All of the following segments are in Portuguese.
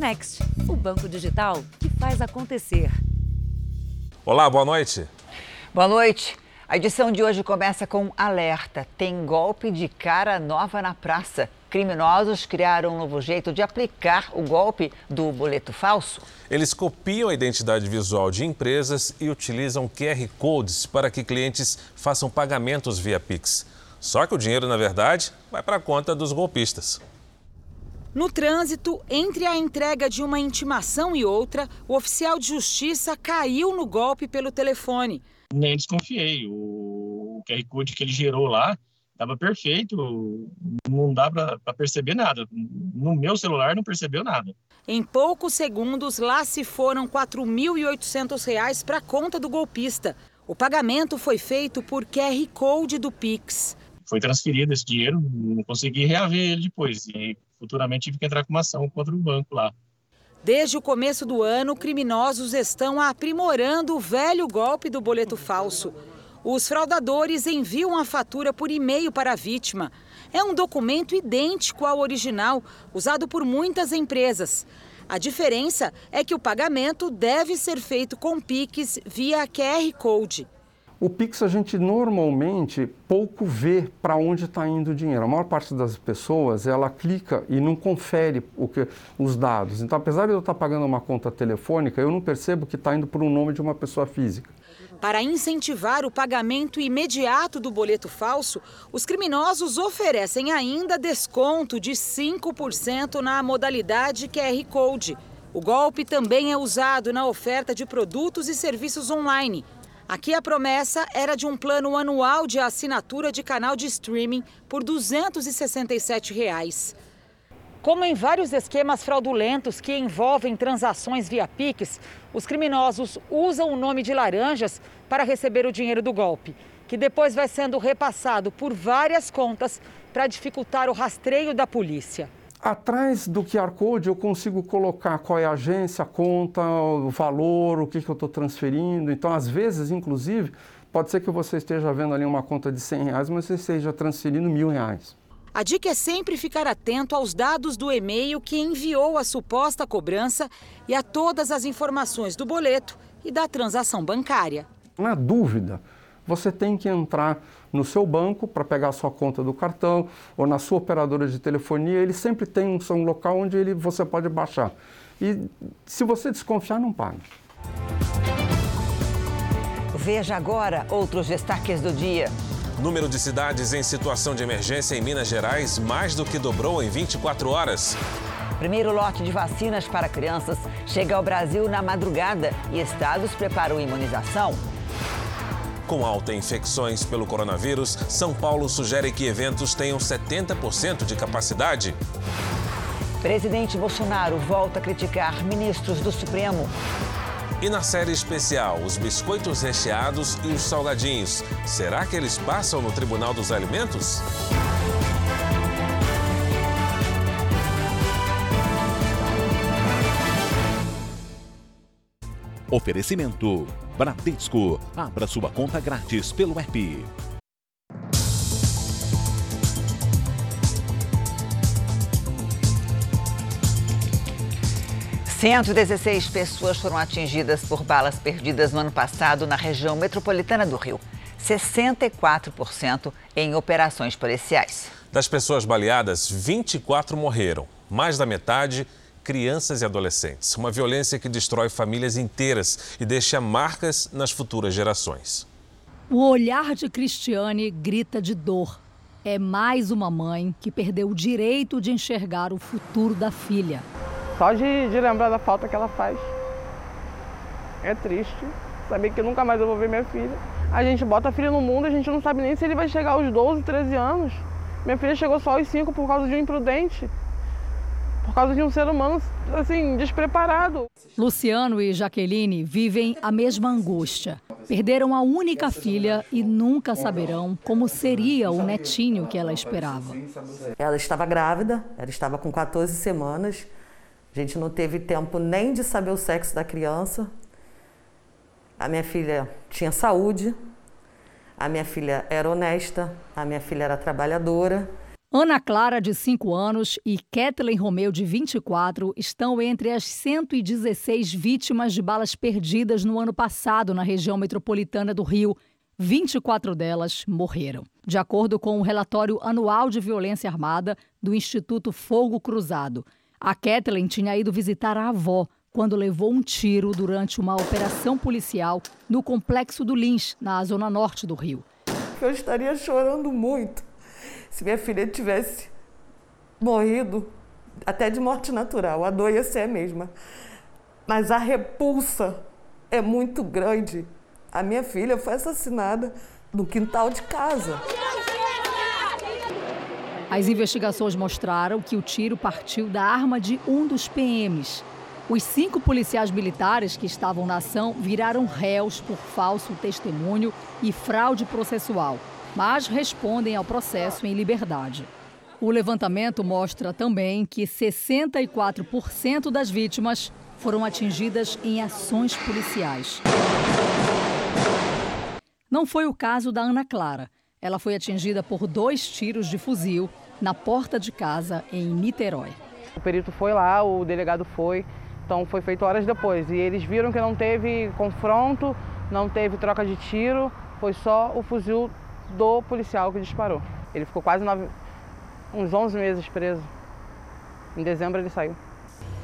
Next, o banco digital que faz acontecer. Olá, boa noite. Boa noite. A edição de hoje começa com alerta. Tem golpe de cara nova na praça. Criminosos criaram um novo jeito de aplicar o golpe do boleto falso. Eles copiam a identidade visual de empresas e utilizam QR Codes para que clientes façam pagamentos via Pix. Só que o dinheiro, na verdade, vai para a conta dos golpistas. No trânsito, entre a entrega de uma intimação e outra, o oficial de justiça caiu no golpe pelo telefone. Nem desconfiei. O QR Code que ele gerou lá estava perfeito, não dá para perceber nada. No meu celular não percebeu nada. Em poucos segundos, lá se foram R$ 4.800 para a conta do golpista. O pagamento foi feito por QR Code do Pix. Foi transferido esse dinheiro, não consegui reaver ele depois. E futuramente tive que entrar com uma ação contra o banco lá. Desde o começo do ano, criminosos estão aprimorando o velho golpe do boleto falso. Os fraudadores enviam a fatura por e-mail para a vítima. É um documento idêntico ao original, usado por muitas empresas. A diferença é que o pagamento deve ser feito com Pix via QR Code. O Pix a gente normalmente pouco vê para onde está indo o dinheiro. A maior parte das pessoas ela clica e não confere o que, os dados. Então, apesar de eu estar tá pagando uma conta telefônica, eu não percebo que está indo por um nome de uma pessoa física. Para incentivar o pagamento imediato do boleto falso, os criminosos oferecem ainda desconto de 5% na modalidade QR Code. O golpe também é usado na oferta de produtos e serviços online. Aqui a promessa era de um plano anual de assinatura de canal de streaming por 267 reais. Como em vários esquemas fraudulentos que envolvem transações via Pix, os criminosos usam o nome de laranjas para receber o dinheiro do golpe, que depois vai sendo repassado por várias contas para dificultar o rastreio da polícia. Atrás do QR Code eu consigo colocar qual é a agência, a conta, o valor, o que, que eu estou transferindo. Então, às vezes, inclusive, pode ser que você esteja vendo ali uma conta de 100 reais, mas você esteja transferindo mil reais. A dica é sempre ficar atento aos dados do e-mail que enviou a suposta cobrança e a todas as informações do boleto e da transação bancária. Na dúvida, você tem que entrar no seu banco para pegar a sua conta do cartão ou na sua operadora de telefonia. Ele sempre tem um, um local onde ele, você pode baixar. E se você desconfiar, não paga. Veja agora outros destaques do dia. Número de cidades em situação de emergência em Minas Gerais mais do que dobrou em 24 horas. Primeiro lote de vacinas para crianças chega ao Brasil na madrugada e estados preparam imunização. Com alta em infecções pelo coronavírus, São Paulo sugere que eventos tenham 70% de capacidade. Presidente Bolsonaro volta a criticar ministros do Supremo. E na série especial, os biscoitos recheados e os salgadinhos. Será que eles passam no Tribunal dos Alimentos? Oferecimento: Bradesco. Abra sua conta grátis pelo app. Cento dezesseis pessoas foram atingidas por balas perdidas no ano passado na região metropolitana do Rio. 64% em operações policiais. Das pessoas baleadas, 24 morreram. Mais da metade crianças e adolescentes. Uma violência que destrói famílias inteiras e deixa marcas nas futuras gerações. O olhar de Cristiane grita de dor. É mais uma mãe que perdeu o direito de enxergar o futuro da filha. Só de, de lembrar da falta que ela faz. É triste saber que nunca mais eu vou ver minha filha. A gente bota a filha no mundo, a gente não sabe nem se ele vai chegar aos 12, 13 anos. Minha filha chegou só aos 5 por causa de um imprudente por causa de um ser humano assim despreparado. Luciano e Jaqueline vivem a mesma angústia. Perderam a única filha e nunca saberão como seria o netinho que ela esperava. Ela estava grávida, ela estava com 14 semanas. A gente não teve tempo nem de saber o sexo da criança. A minha filha tinha saúde, a minha filha era honesta, a minha filha era trabalhadora. Ana Clara, de 5 anos, e Kathleen Romeu, de 24, estão entre as 116 vítimas de balas perdidas no ano passado na região metropolitana do Rio. 24 delas morreram. De acordo com o relatório anual de violência armada do Instituto Fogo Cruzado, a Kathleen tinha ido visitar a avó quando levou um tiro durante uma operação policial no complexo do Lins, na zona norte do Rio. Eu estaria chorando muito se minha filha tivesse morrido, até de morte natural, a dor ia ser a mesma. Mas a repulsa é muito grande. A minha filha foi assassinada no quintal de casa. As investigações mostraram que o tiro partiu da arma de um dos PMs. Os cinco policiais militares que estavam na ação viraram réus por falso testemunho e fraude processual mas respondem ao processo em liberdade. O levantamento mostra também que 64% das vítimas foram atingidas em ações policiais. Não foi o caso da Ana Clara. Ela foi atingida por dois tiros de fuzil na porta de casa em Niterói. O perito foi lá, o delegado foi, então foi feito horas depois. E eles viram que não teve confronto, não teve troca de tiro, foi só o fuzil do policial que disparou. Ele ficou quase nove, uns 11 meses preso. Em dezembro ele saiu.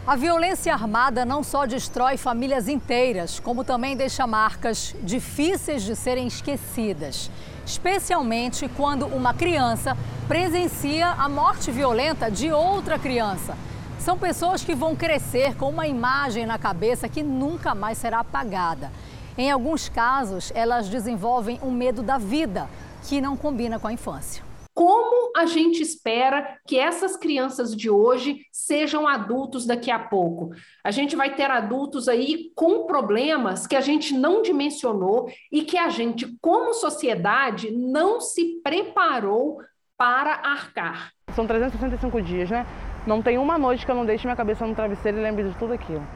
A violência armada não só destrói famílias inteiras, como também deixa marcas difíceis de serem esquecidas, especialmente quando uma criança presencia a morte violenta de outra criança. São pessoas que vão crescer com uma imagem na cabeça que nunca mais será apagada. Em alguns casos, elas desenvolvem um medo da vida, que não combina com a infância. Como a gente espera que essas crianças de hoje sejam adultos daqui a pouco? A gente vai ter adultos aí com problemas que a gente não dimensionou e que a gente, como sociedade, não se preparou para arcar. São 365 dias, né? Não tem uma noite que eu não deixe minha cabeça no travesseiro e lembre de tudo aquilo.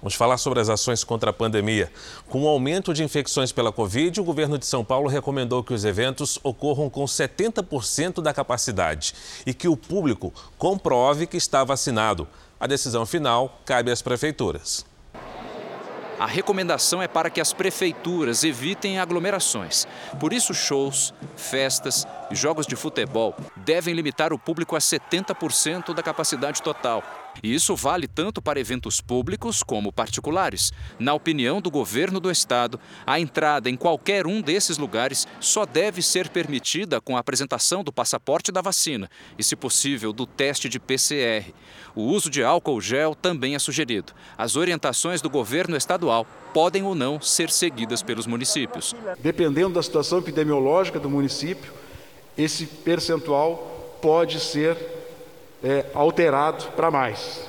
Vamos falar sobre as ações contra a pandemia. Com o aumento de infecções pela Covid, o governo de São Paulo recomendou que os eventos ocorram com 70% da capacidade e que o público comprove que está vacinado. A decisão final cabe às prefeituras. A recomendação é para que as prefeituras evitem aglomerações. Por isso, shows, festas e jogos de futebol devem limitar o público a 70% da capacidade total. Isso vale tanto para eventos públicos como particulares. Na opinião do governo do estado, a entrada em qualquer um desses lugares só deve ser permitida com a apresentação do passaporte da vacina e, se possível, do teste de PCR. O uso de álcool gel também é sugerido. As orientações do governo estadual podem ou não ser seguidas pelos municípios. Dependendo da situação epidemiológica do município, esse percentual pode ser é, alterado para mais,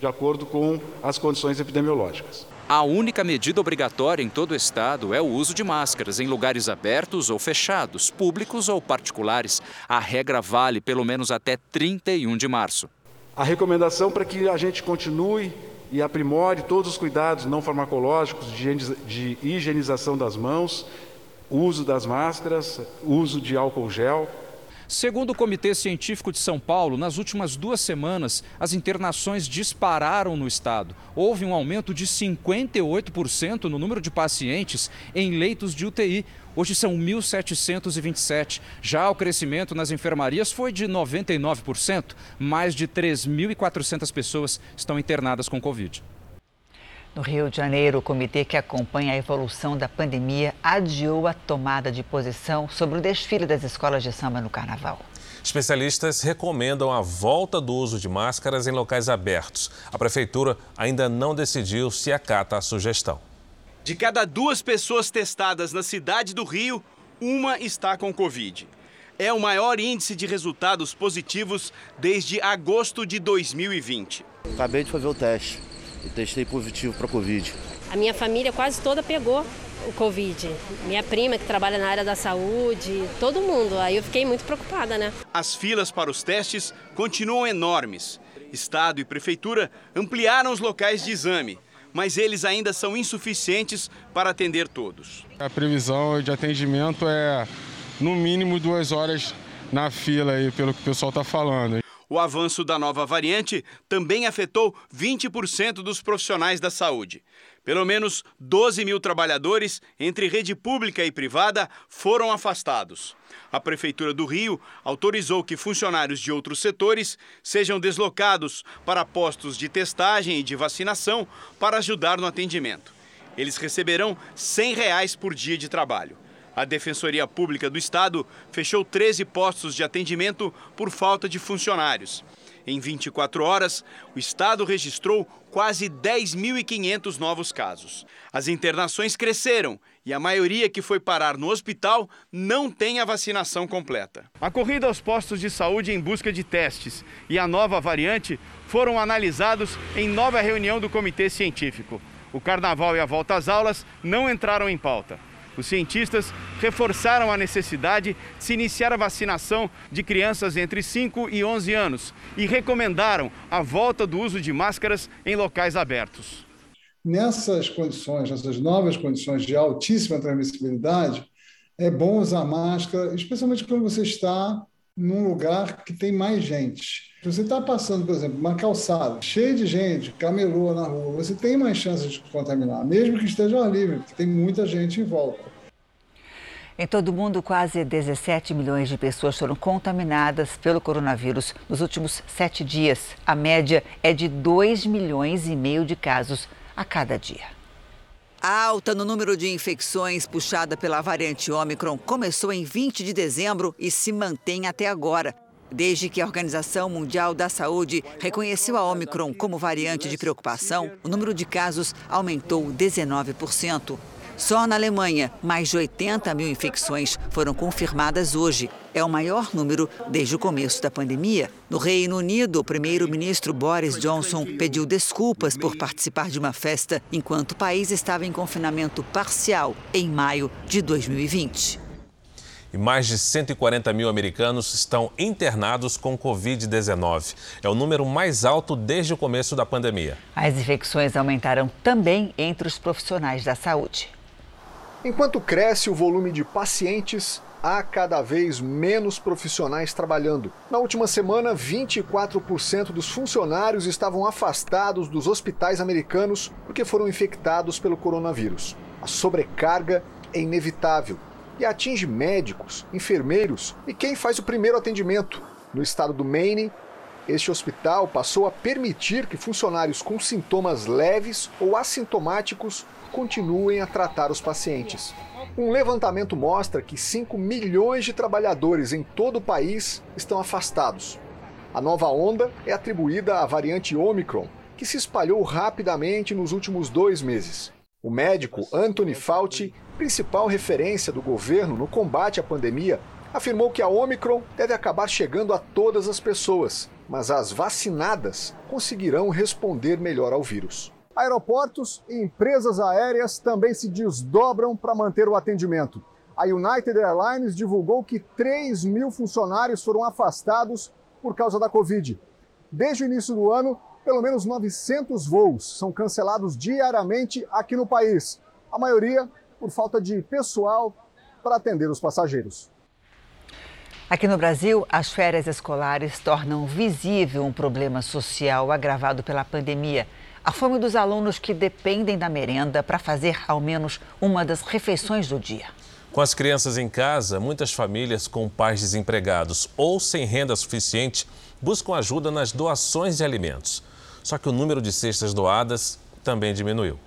de acordo com as condições epidemiológicas. A única medida obrigatória em todo o estado é o uso de máscaras em lugares abertos ou fechados, públicos ou particulares. A regra vale pelo menos até 31 de março. A recomendação para que a gente continue e aprimore todos os cuidados não farmacológicos de higienização das mãos, uso das máscaras, uso de álcool gel, Segundo o Comitê Científico de São Paulo, nas últimas duas semanas, as internações dispararam no estado. Houve um aumento de 58% no número de pacientes em leitos de UTI. Hoje são 1.727. Já o crescimento nas enfermarias foi de 99%. Mais de 3.400 pessoas estão internadas com Covid. No Rio de Janeiro, o comitê que acompanha a evolução da pandemia adiou a tomada de posição sobre o desfile das escolas de samba no carnaval. Especialistas recomendam a volta do uso de máscaras em locais abertos. A prefeitura ainda não decidiu se acata a sugestão. De cada duas pessoas testadas na cidade do Rio, uma está com Covid. É o maior índice de resultados positivos desde agosto de 2020. Acabei de fazer o teste e testei positivo para Covid. A minha família quase toda pegou o Covid. Minha prima que trabalha na área da saúde, todo mundo. Aí eu fiquei muito preocupada, né? As filas para os testes continuam enormes. Estado e prefeitura ampliaram os locais de exame, mas eles ainda são insuficientes para atender todos. A previsão de atendimento é no mínimo duas horas na fila aí, pelo que o pessoal está falando. O avanço da nova variante também afetou 20% dos profissionais da saúde. Pelo menos 12 mil trabalhadores, entre rede pública e privada, foram afastados. A Prefeitura do Rio autorizou que funcionários de outros setores sejam deslocados para postos de testagem e de vacinação para ajudar no atendimento. Eles receberão 100 reais por dia de trabalho. A Defensoria Pública do Estado fechou 13 postos de atendimento por falta de funcionários. Em 24 horas, o Estado registrou quase 10.500 novos casos. As internações cresceram e a maioria que foi parar no hospital não tem a vacinação completa. A corrida aos postos de saúde em busca de testes e a nova variante foram analisados em nova reunião do Comitê Científico. O carnaval e a volta às aulas não entraram em pauta. Os cientistas reforçaram a necessidade de se iniciar a vacinação de crianças entre 5 e 11 anos e recomendaram a volta do uso de máscaras em locais abertos. Nessas condições, nessas novas condições de altíssima transmissibilidade, é bom usar máscara, especialmente quando você está num lugar que tem mais gente. Se você está passando, por exemplo, uma calçada cheia de gente, camelô na rua, você tem mais chances de contaminar, mesmo que esteja ao ar livre, porque tem muita gente em volta. Em todo o mundo, quase 17 milhões de pessoas foram contaminadas pelo coronavírus nos últimos sete dias. A média é de 2 milhões e meio de casos a cada dia. A alta no número de infecções puxada pela variante Ômicron começou em 20 de dezembro e se mantém até agora. Desde que a Organização Mundial da Saúde reconheceu a Ômicron como variante de preocupação, o número de casos aumentou 19%. Só na Alemanha, mais de 80 mil infecções foram confirmadas hoje. É o maior número desde o começo da pandemia. No Reino Unido, o primeiro-ministro Boris Johnson pediu desculpas por participar de uma festa enquanto o país estava em confinamento parcial em maio de 2020. E mais de 140 mil americanos estão internados com Covid-19. É o número mais alto desde o começo da pandemia. As infecções aumentaram também entre os profissionais da saúde. Enquanto cresce o volume de pacientes, há cada vez menos profissionais trabalhando. Na última semana, 24% dos funcionários estavam afastados dos hospitais americanos porque foram infectados pelo coronavírus. A sobrecarga é inevitável e atinge médicos, enfermeiros e quem faz o primeiro atendimento. No estado do Maine, este hospital passou a permitir que funcionários com sintomas leves ou assintomáticos continuem a tratar os pacientes. Um levantamento mostra que 5 milhões de trabalhadores em todo o país estão afastados. A nova onda é atribuída à variante Omicron, que se espalhou rapidamente nos últimos dois meses. O médico Anthony Fauci, principal referência do governo no combate à pandemia, afirmou que a Omicron deve acabar chegando a todas as pessoas, mas as vacinadas conseguirão responder melhor ao vírus. Aeroportos e empresas aéreas também se desdobram para manter o atendimento. A United Airlines divulgou que 3 mil funcionários foram afastados por causa da Covid. Desde o início do ano, pelo menos 900 voos são cancelados diariamente aqui no país. A maioria por falta de pessoal para atender os passageiros. Aqui no Brasil, as férias escolares tornam visível um problema social agravado pela pandemia a fome dos alunos que dependem da merenda para fazer ao menos uma das refeições do dia. Com as crianças em casa, muitas famílias com pais desempregados ou sem renda suficiente buscam ajuda nas doações de alimentos. Só que o número de cestas doadas também diminuiu.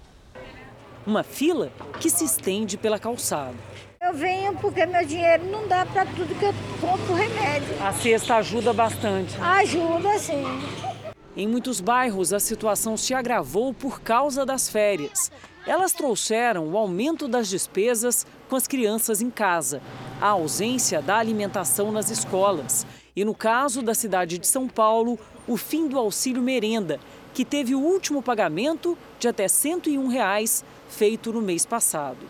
Uma fila que se estende pela calçada. Eu venho porque meu dinheiro não dá para tudo que eu compro remédio. A cesta ajuda bastante. Ajuda, sim. Em muitos bairros, a situação se agravou por causa das férias. Elas trouxeram o aumento das despesas com as crianças em casa, a ausência da alimentação nas escolas e, no caso da cidade de São Paulo, o fim do auxílio merenda, que teve o último pagamento de até 101 reais, feito no mês passado.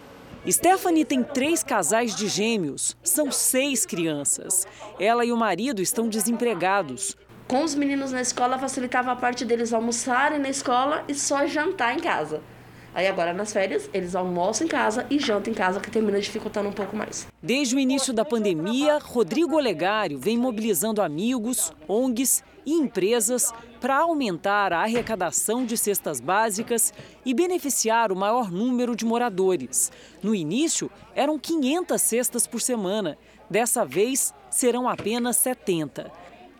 Stephanie tem três casais de gêmeos, são seis crianças. Ela e o marido estão desempregados com os meninos na escola facilitava a parte deles almoçarem na escola e só jantar em casa. Aí agora nas férias eles almoçam em casa e jantam em casa, que termina dificultando um pouco mais. Desde o início da pandemia, Rodrigo Olegário vem mobilizando amigos, ONGs e empresas para aumentar a arrecadação de cestas básicas e beneficiar o maior número de moradores. No início, eram 500 cestas por semana. Dessa vez, serão apenas 70.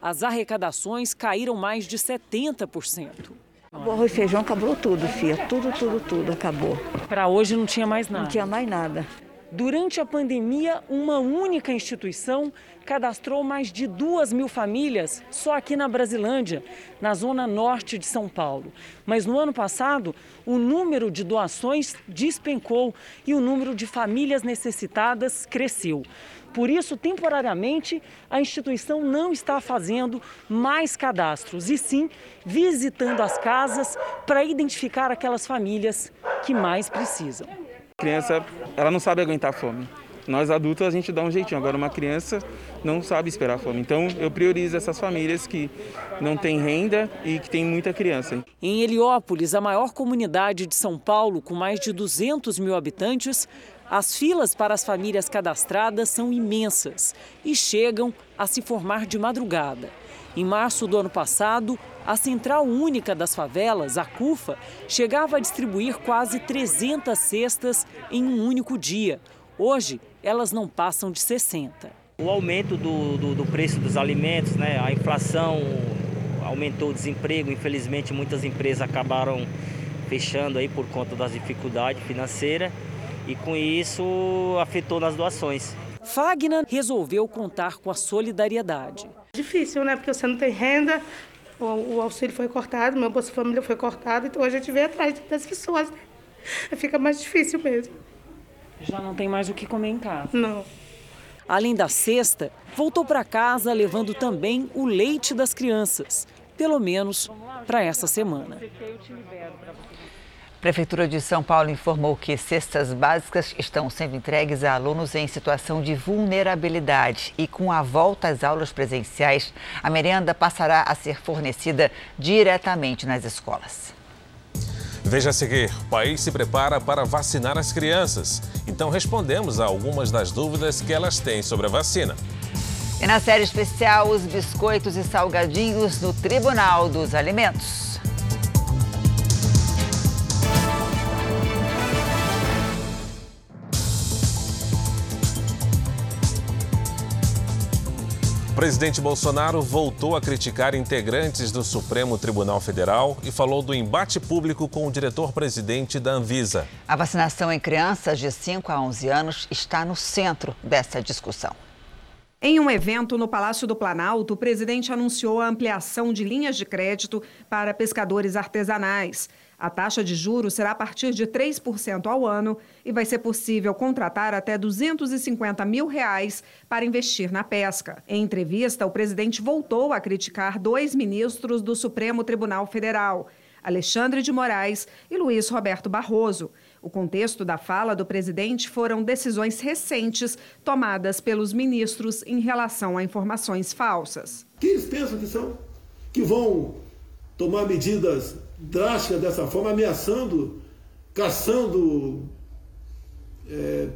As arrecadações caíram mais de 70%. O arroz e feijão acabou tudo, filha. Tudo, tudo, tudo acabou. Para hoje não tinha mais nada. Não tinha mais nada. Durante a pandemia, uma única instituição cadastrou mais de duas mil famílias só aqui na Brasilândia, na zona norte de São Paulo. Mas no ano passado, o número de doações despencou e o número de famílias necessitadas cresceu. Por isso, temporariamente, a instituição não está fazendo mais cadastros, e sim visitando as casas para identificar aquelas famílias que mais precisam. A criança, ela não sabe aguentar fome. Nós adultos a gente dá um jeitinho, agora uma criança não sabe esperar fome. Então eu priorizo essas famílias que não têm renda e que têm muita criança. Em Heliópolis, a maior comunidade de São Paulo, com mais de 200 mil habitantes, as filas para as famílias cadastradas são imensas e chegam a se formar de madrugada. Em março do ano passado, a Central Única das Favelas, a CUFA, chegava a distribuir quase 300 cestas em um único dia. Hoje, elas não passam de 60. O aumento do, do, do preço dos alimentos, né, a inflação aumentou o desemprego. Infelizmente, muitas empresas acabaram fechando aí por conta das dificuldades financeiras e com isso afetou nas doações. Fagner resolveu contar com a solidariedade. Difícil, né? Porque você não tem renda, o, o auxílio foi cortado, meu Bolsa Família foi cortado, então a gente vem atrás das pessoas. Né? Fica mais difícil mesmo. Já não tem mais o que comer em casa? Não. Além da cesta, voltou para casa levando também o leite das crianças, pelo menos para essa semana. Prefeitura de São Paulo informou que cestas básicas estão sendo entregues a alunos em situação de vulnerabilidade e com a volta às aulas presenciais, a merenda passará a ser fornecida diretamente nas escolas. Veja a seguir, o país se prepara para vacinar as crianças. Então respondemos a algumas das dúvidas que elas têm sobre a vacina. E na série especial, os biscoitos e salgadinhos no Tribunal dos Alimentos. Presidente Bolsonaro voltou a criticar integrantes do Supremo Tribunal Federal e falou do embate público com o diretor-presidente da Anvisa. A vacinação em crianças de 5 a 11 anos está no centro dessa discussão. Em um evento no Palácio do Planalto, o presidente anunciou a ampliação de linhas de crédito para pescadores artesanais. A taxa de juros será a partir de 3% ao ano e vai ser possível contratar até 250 mil reais para investir na pesca. Em entrevista, o presidente voltou a criticar dois ministros do Supremo Tribunal Federal, Alexandre de Moraes e Luiz Roberto Barroso. O contexto da fala do presidente foram decisões recentes tomadas pelos ministros em relação a informações falsas. Quem eles pensam que são? Que vão tomar medidas drástica dessa forma, ameaçando, caçando é,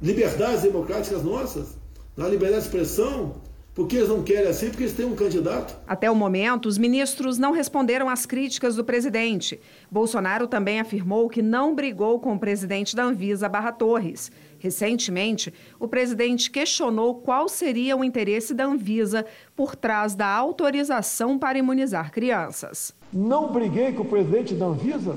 liberdades democráticas nossas, na liberdade de expressão, porque eles não querem assim, porque eles têm um candidato. Até o momento, os ministros não responderam às críticas do presidente. Bolsonaro também afirmou que não brigou com o presidente da Anvisa, Barra Torres. Recentemente, o presidente questionou qual seria o interesse da Anvisa por trás da autorização para imunizar crianças. Não briguei com o presidente da Anvisa,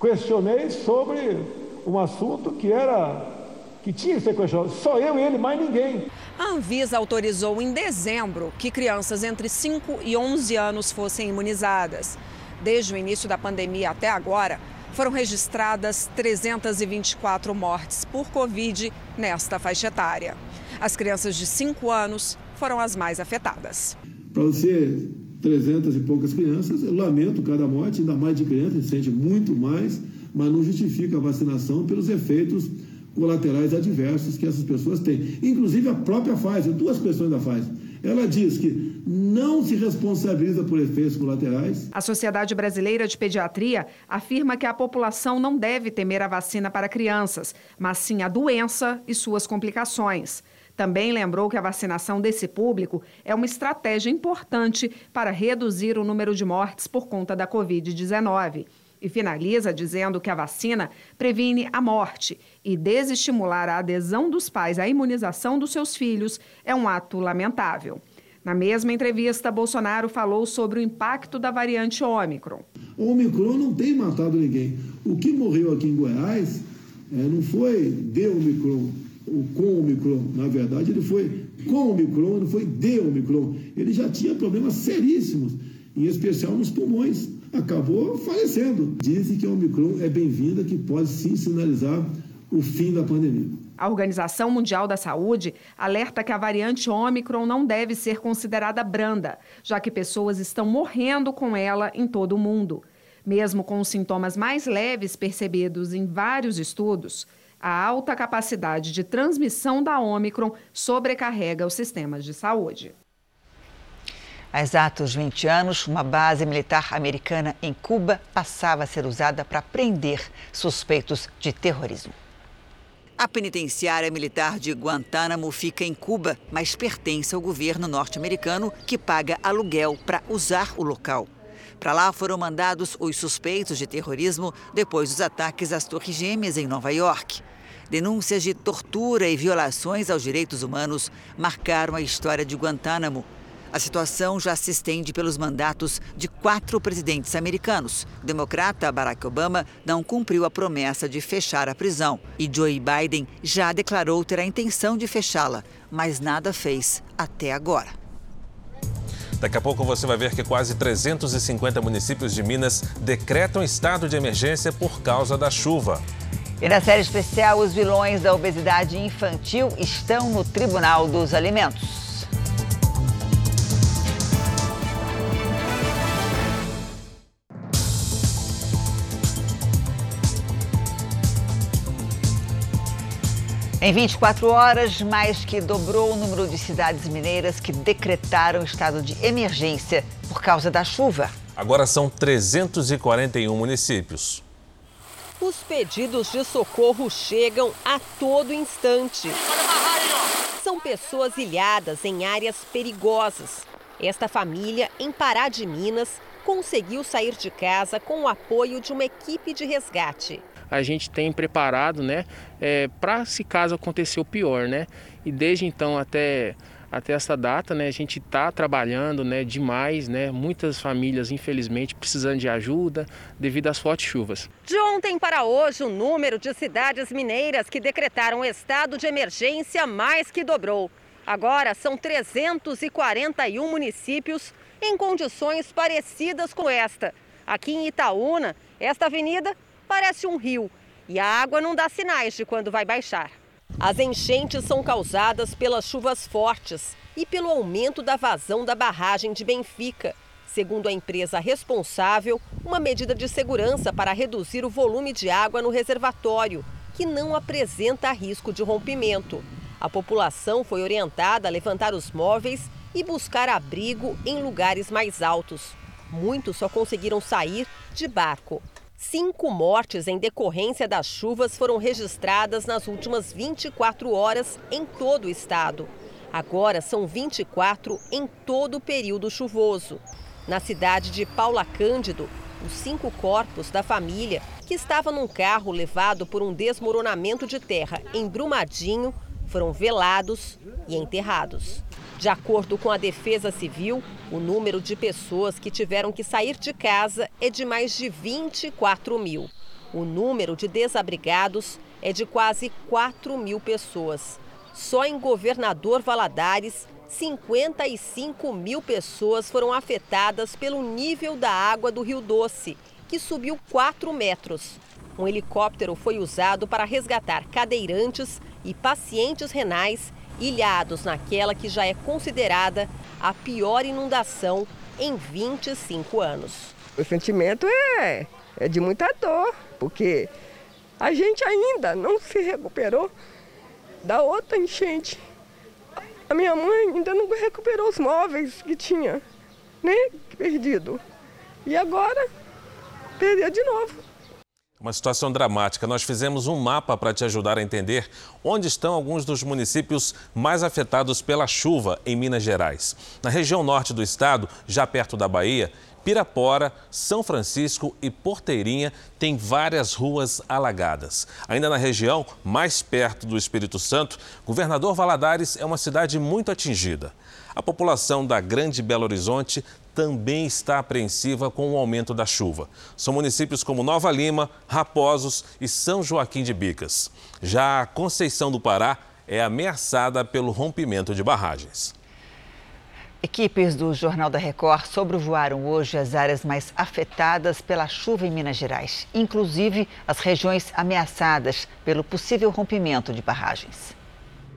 questionei sobre um assunto que era que tinha que ser questionado. Só eu e ele, mais ninguém. A Anvisa autorizou em dezembro que crianças entre 5 e 11 anos fossem imunizadas. Desde o início da pandemia até agora, foram registradas 324 mortes por Covid nesta faixa etária. As crianças de 5 anos foram as mais afetadas. Para você, 300 e poucas crianças, eu lamento cada morte, ainda mais de crianças, sente muito mais, mas não justifica a vacinação pelos efeitos colaterais adversos que essas pessoas têm. Inclusive a própria Pfizer, duas questões da Pfizer. ela diz que não se responsabiliza por efeitos colaterais. A Sociedade Brasileira de Pediatria afirma que a população não deve temer a vacina para crianças, mas sim a doença e suas complicações. Também lembrou que a vacinação desse público é uma estratégia importante para reduzir o número de mortes por conta da Covid-19. E finaliza dizendo que a vacina previne a morte e desestimular a adesão dos pais à imunização dos seus filhos é um ato lamentável. Na mesma entrevista, Bolsonaro falou sobre o impacto da variante Ômicron. O Ômicron não tem matado ninguém. O que morreu aqui em Goiás é, não foi de Ômicron, o com Omicron. Na verdade, ele foi com Omicron, não foi de Omicron. Ele já tinha problemas seríssimos, em especial nos pulmões. Acabou falecendo. Dizem que a Omicron é bem-vinda, que pode sim sinalizar o fim da pandemia. A Organização Mundial da Saúde alerta que a variante Ômicron não deve ser considerada branda, já que pessoas estão morrendo com ela em todo o mundo. Mesmo com os sintomas mais leves percebidos em vários estudos, a alta capacidade de transmissão da Omicron sobrecarrega os sistemas de saúde. Há exatos 20 anos, uma base militar americana em Cuba passava a ser usada para prender suspeitos de terrorismo. A penitenciária militar de Guantánamo fica em Cuba, mas pertence ao governo norte-americano que paga aluguel para usar o local. Para lá foram mandados os suspeitos de terrorismo depois dos ataques às Torres Gêmeas em Nova York. Denúncias de tortura e violações aos direitos humanos marcaram a história de Guantánamo. A situação já se estende pelos mandatos de quatro presidentes americanos. O democrata Barack Obama não cumpriu a promessa de fechar a prisão e Joe Biden já declarou ter a intenção de fechá-la, mas nada fez até agora. Daqui a pouco você vai ver que quase 350 municípios de Minas decretam estado de emergência por causa da chuva. E na série especial, os vilões da obesidade infantil estão no Tribunal dos Alimentos. Em 24 horas, mais que dobrou o número de cidades mineiras que decretaram estado de emergência por causa da chuva. Agora são 341 municípios. Os pedidos de socorro chegam a todo instante. São pessoas ilhadas em áreas perigosas. Esta família, em Pará de Minas, conseguiu sair de casa com o apoio de uma equipe de resgate. A gente tem preparado, né, é, para se caso acontecer o pior, né? E desde então até até essa data, né, a gente está trabalhando, né, demais, né, muitas famílias infelizmente precisando de ajuda devido às fortes chuvas. De ontem para hoje, o número de cidades mineiras que decretaram estado de emergência mais que dobrou. Agora são 341 municípios em condições parecidas com esta. Aqui em Itaúna, esta avenida parece um rio e a água não dá sinais de quando vai baixar. As enchentes são causadas pelas chuvas fortes e pelo aumento da vazão da barragem de Benfica. Segundo a empresa responsável, uma medida de segurança para reduzir o volume de água no reservatório, que não apresenta risco de rompimento. A população foi orientada a levantar os móveis e buscar abrigo em lugares mais altos. Muitos só conseguiram sair de barco. Cinco mortes em decorrência das chuvas foram registradas nas últimas 24 horas em todo o estado. Agora são 24 em todo o período chuvoso. Na cidade de Paula Cândido, os cinco corpos da família, que estava num carro levado por um desmoronamento de terra em Brumadinho, foram velados e enterrados. De acordo com a Defesa Civil, o número de pessoas que tiveram que sair de casa é de mais de 24 mil. O número de desabrigados é de quase 4 mil pessoas. Só em Governador Valadares, 55 mil pessoas foram afetadas pelo nível da água do Rio Doce, que subiu 4 metros. Um helicóptero foi usado para resgatar cadeirantes e pacientes renais ilhados naquela que já é considerada a pior inundação em 25 anos. O sentimento é, é de muita dor, porque a gente ainda não se recuperou da outra enchente. A minha mãe ainda não recuperou os móveis que tinha, né? Perdido. E agora, perdeu de novo. Uma situação dramática. Nós fizemos um mapa para te ajudar a entender onde estão alguns dos municípios mais afetados pela chuva em Minas Gerais. Na região norte do estado, já perto da Bahia, Pirapora, São Francisco e Porteirinha têm várias ruas alagadas. Ainda na região, mais perto do Espírito Santo, Governador Valadares é uma cidade muito atingida. A população da Grande Belo Horizonte também está apreensiva com o aumento da chuva. São municípios como Nova Lima, Raposos e São Joaquim de Bicas. Já a Conceição do Pará é ameaçada pelo rompimento de barragens. Equipes do Jornal da Record sobrevoaram hoje as áreas mais afetadas pela chuva em Minas Gerais, inclusive as regiões ameaçadas pelo possível rompimento de barragens.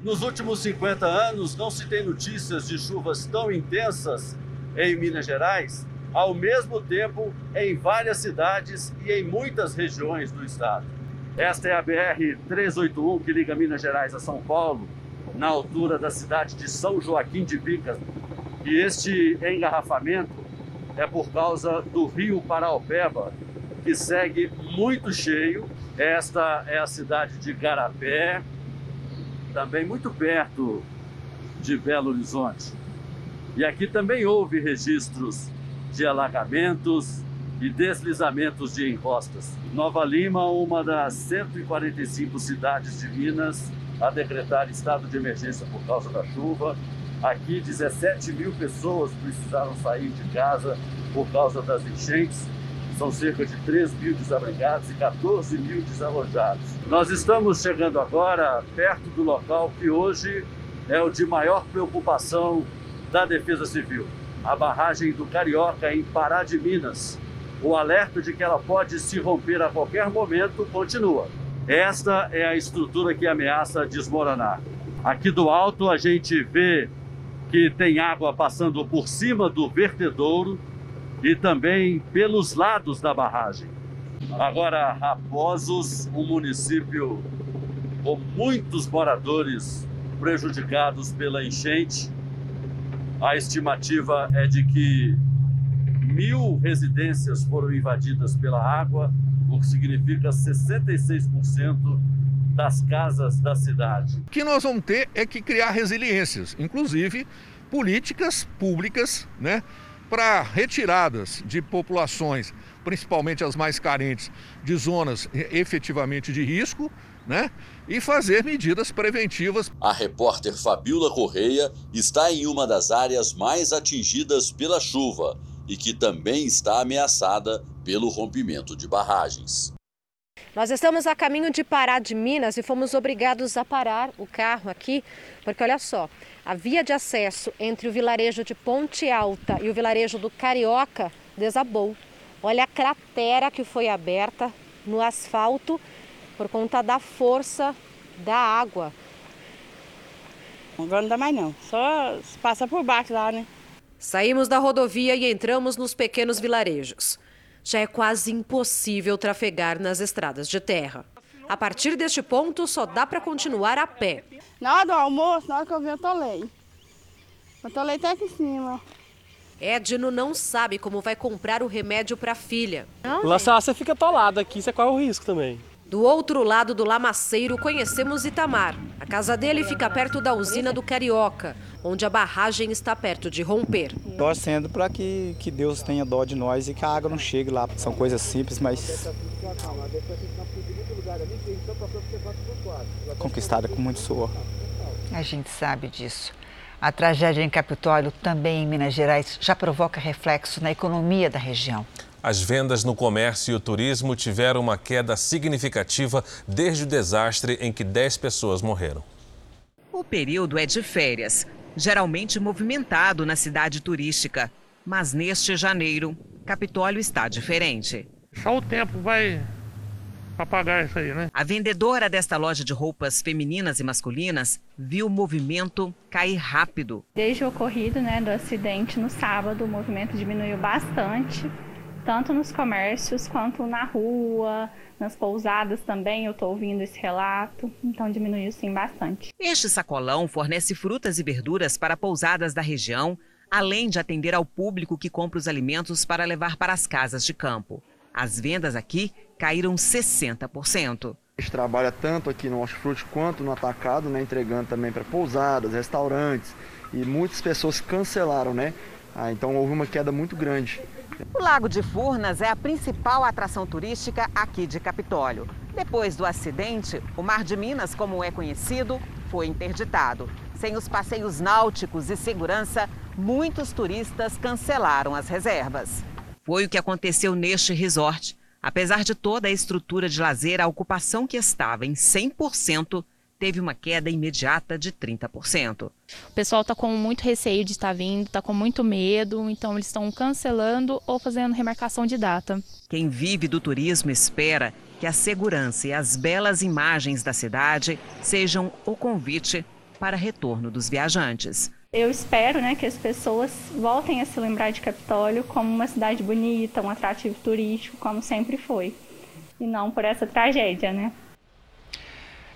Nos últimos 50 anos, não se tem notícias de chuvas tão intensas em Minas Gerais, ao mesmo tempo em várias cidades e em muitas regiões do estado. Esta é a BR-381 que liga Minas Gerais a São Paulo, na altura da cidade de São Joaquim de Bicas. E este engarrafamento é por causa do rio Paraopeba, que segue muito cheio. Esta é a cidade de Garapé, também muito perto de Belo Horizonte. E aqui também houve registros de alagamentos e deslizamentos de encostas. Nova Lima, uma das 145 cidades de Minas a decretar estado de emergência por causa da chuva. Aqui, 17 mil pessoas precisaram sair de casa por causa das enchentes. São cerca de 3 mil desabrigados e 14 mil desalojados. Nós estamos chegando agora perto do local que hoje é o de maior preocupação da Defesa Civil, a barragem do Carioca em Pará de Minas. O alerta de que ela pode se romper a qualquer momento continua. Esta é a estrutura que ameaça desmoronar. Aqui do alto a gente vê que tem água passando por cima do vertedouro e também pelos lados da barragem. Agora, Raposos, um município com muitos moradores prejudicados pela enchente, a estimativa é de que mil residências foram invadidas pela água, o que significa 66% das casas da cidade. O que nós vamos ter é que criar resiliências, inclusive políticas públicas, né, para retiradas de populações, principalmente as mais carentes, de zonas efetivamente de risco, né? E fazer medidas preventivas. A repórter Fabiola Correia está em uma das áreas mais atingidas pela chuva e que também está ameaçada pelo rompimento de barragens. Nós estamos a caminho de Pará de Minas e fomos obrigados a parar o carro aqui, porque olha só, a via de acesso entre o vilarejo de Ponte Alta e o vilarejo do Carioca desabou. Olha a cratera que foi aberta no asfalto por conta da força da água. Agora não dá mais não, só passa por baixo lá, né? Saímos da rodovia e entramos nos pequenos vilarejos. Já é quase impossível trafegar nas estradas de terra. A partir deste ponto, só dá para continuar a pé. Na hora do almoço, na hora que eu vi, eu tolei. Eu tolei até aqui em cima. Edno não sabe como vai comprar o remédio para a filha. Lá você fica atolado aqui, você corre o risco também. Do outro lado do lamaceiro, conhecemos Itamar. A casa dele fica perto da usina do Carioca, onde a barragem está perto de romper. Torcendo para que, que Deus tenha dó de nós e que a água não chegue lá. São coisas simples, mas. Conquistada com muito suor. A gente sabe disso. A tragédia em Capitólio, também em Minas Gerais, já provoca reflexo na economia da região. As vendas no comércio e o turismo tiveram uma queda significativa desde o desastre em que 10 pessoas morreram. O período é de férias, geralmente movimentado na cidade turística. Mas neste janeiro, Capitólio está diferente. Só o tempo vai apagar isso aí, né? A vendedora desta loja de roupas femininas e masculinas viu o movimento cair rápido. Desde o ocorrido né, do acidente no sábado, o movimento diminuiu bastante. Tanto nos comércios quanto na rua, nas pousadas também. Eu estou ouvindo esse relato, então diminuiu sim bastante. Este sacolão fornece frutas e verduras para pousadas da região, além de atender ao público que compra os alimentos para levar para as casas de campo. As vendas aqui caíram 60%. A gente trabalha tanto aqui no hortifruti quanto no atacado, né, entregando também para pousadas, restaurantes, e muitas pessoas cancelaram, né? Ah, então houve uma queda muito grande. O Lago de Furnas é a principal atração turística aqui de Capitólio. Depois do acidente, o Mar de Minas, como é conhecido, foi interditado. Sem os passeios náuticos e segurança, muitos turistas cancelaram as reservas. Foi o que aconteceu neste resort. Apesar de toda a estrutura de lazer, a ocupação que estava em 100% teve uma queda imediata de 30%. O pessoal está com muito receio de estar vindo, está com muito medo, então eles estão cancelando ou fazendo remarcação de data. Quem vive do turismo espera que a segurança e as belas imagens da cidade sejam o convite para retorno dos viajantes. Eu espero né, que as pessoas voltem a se lembrar de Capitólio como uma cidade bonita, um atrativo turístico, como sempre foi. E não por essa tragédia, né?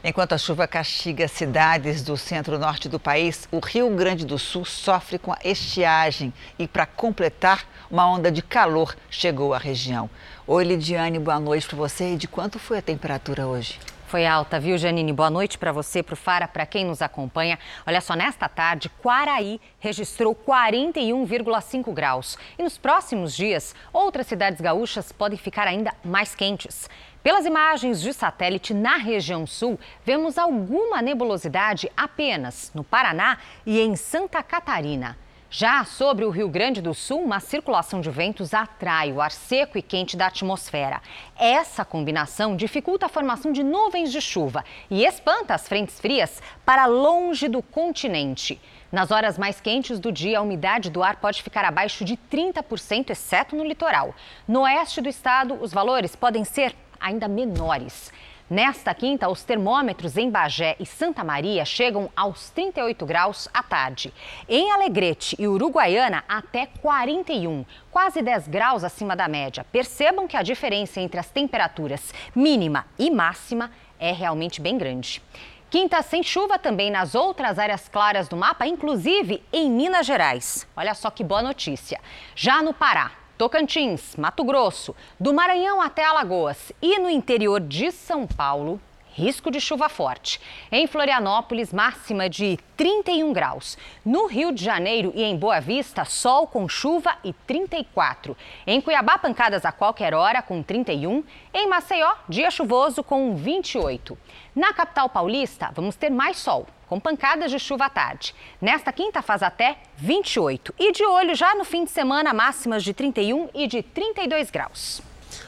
Enquanto a chuva castiga cidades do centro-norte do país, o Rio Grande do Sul sofre com a estiagem e, para completar, uma onda de calor chegou à região. Oi, Lidiane, boa noite para você. E de quanto foi a temperatura hoje? Foi alta, viu, Janine? Boa noite para você, para o Fara, para quem nos acompanha. Olha só, nesta tarde, Quaraí registrou 41,5 graus. E nos próximos dias, outras cidades gaúchas podem ficar ainda mais quentes. Pelas imagens de satélite na região sul, vemos alguma nebulosidade apenas no Paraná e em Santa Catarina. Já sobre o Rio Grande do Sul, uma circulação de ventos atrai o ar seco e quente da atmosfera. Essa combinação dificulta a formação de nuvens de chuva e espanta as frentes frias para longe do continente. Nas horas mais quentes do dia, a umidade do ar pode ficar abaixo de 30%, exceto no litoral. No oeste do estado, os valores podem ser ainda menores. Nesta quinta, os termômetros em Bagé e Santa Maria chegam aos 38 graus à tarde. Em Alegrete e Uruguaiana, até 41, quase 10 graus acima da média. Percebam que a diferença entre as temperaturas mínima e máxima é realmente bem grande. Quinta sem chuva também nas outras áreas claras do mapa, inclusive em Minas Gerais. Olha só que boa notícia. Já no Pará, Tocantins, Mato Grosso, do Maranhão até Alagoas e no interior de São Paulo, risco de chuva forte. Em Florianópolis, máxima de 31 graus. No Rio de Janeiro e em Boa Vista, sol com chuva e 34. Em Cuiabá, pancadas a qualquer hora com 31. Em Maceió, dia chuvoso com 28. Na capital paulista, vamos ter mais sol, com pancadas de chuva à tarde. Nesta quinta faz até 28. E de olho já no fim de semana, máximas de 31 e de 32 graus.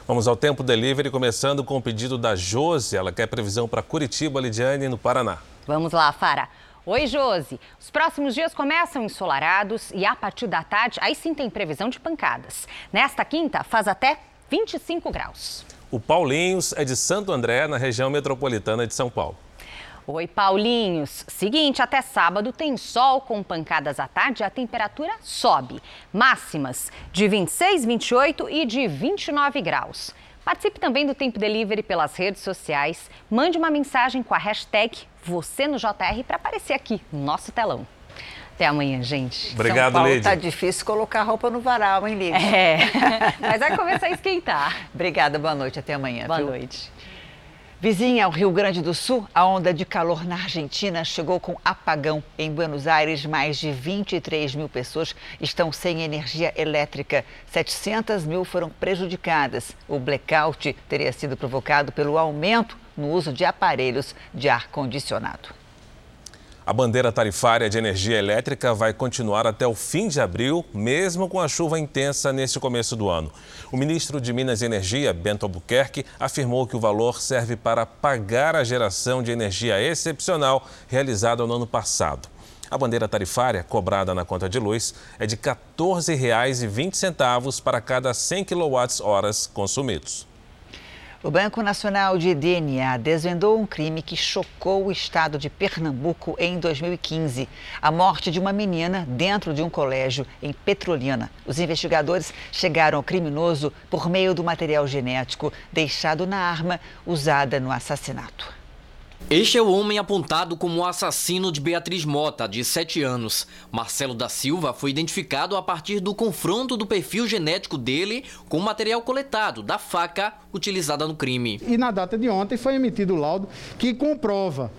Vamos ao tempo delivery, começando com o pedido da Josi. Ela quer previsão para Curitiba, Lidiane, no Paraná. Vamos lá, Fara. Oi, Josi. Os próximos dias começam ensolarados e a partir da tarde, aí sim tem previsão de pancadas. Nesta quinta, faz até 25 graus. O Paulinhos é de Santo André, na região metropolitana de São Paulo. Oi, Paulinhos. Seguinte, até sábado tem sol com pancadas à tarde e a temperatura sobe. Máximas de 26, 28 e de 29 graus. Participe também do Tempo Delivery pelas redes sociais. Mande uma mensagem com a hashtag você no JR para aparecer aqui no nosso telão. Até amanhã, gente. Obrigado, São Paulo tá difícil colocar roupa no varal, hein, Lídia? É, mas vai começar a esquentar. Obrigada, boa noite, até amanhã. Boa viu? noite. Vizinha ao Rio Grande do Sul, a onda de calor na Argentina chegou com apagão. Em Buenos Aires, mais de 23 mil pessoas estão sem energia elétrica. 700 mil foram prejudicadas. O blackout teria sido provocado pelo aumento no uso de aparelhos de ar-condicionado. A bandeira tarifária de energia elétrica vai continuar até o fim de abril, mesmo com a chuva intensa neste começo do ano. O ministro de Minas e Energia, Bento Albuquerque, afirmou que o valor serve para pagar a geração de energia excepcional realizada no ano passado. A bandeira tarifária, cobrada na conta de luz, é de R$ 14,20 para cada 100 kWh consumidos. O Banco Nacional de DNA desvendou um crime que chocou o estado de Pernambuco em 2015. A morte de uma menina dentro de um colégio em Petrolina. Os investigadores chegaram ao criminoso por meio do material genético deixado na arma usada no assassinato. Este é o homem apontado como o assassino de Beatriz Mota, de 7 anos. Marcelo da Silva foi identificado a partir do confronto do perfil genético dele com o material coletado da faca utilizada no crime. E na data de ontem foi emitido o laudo que comprova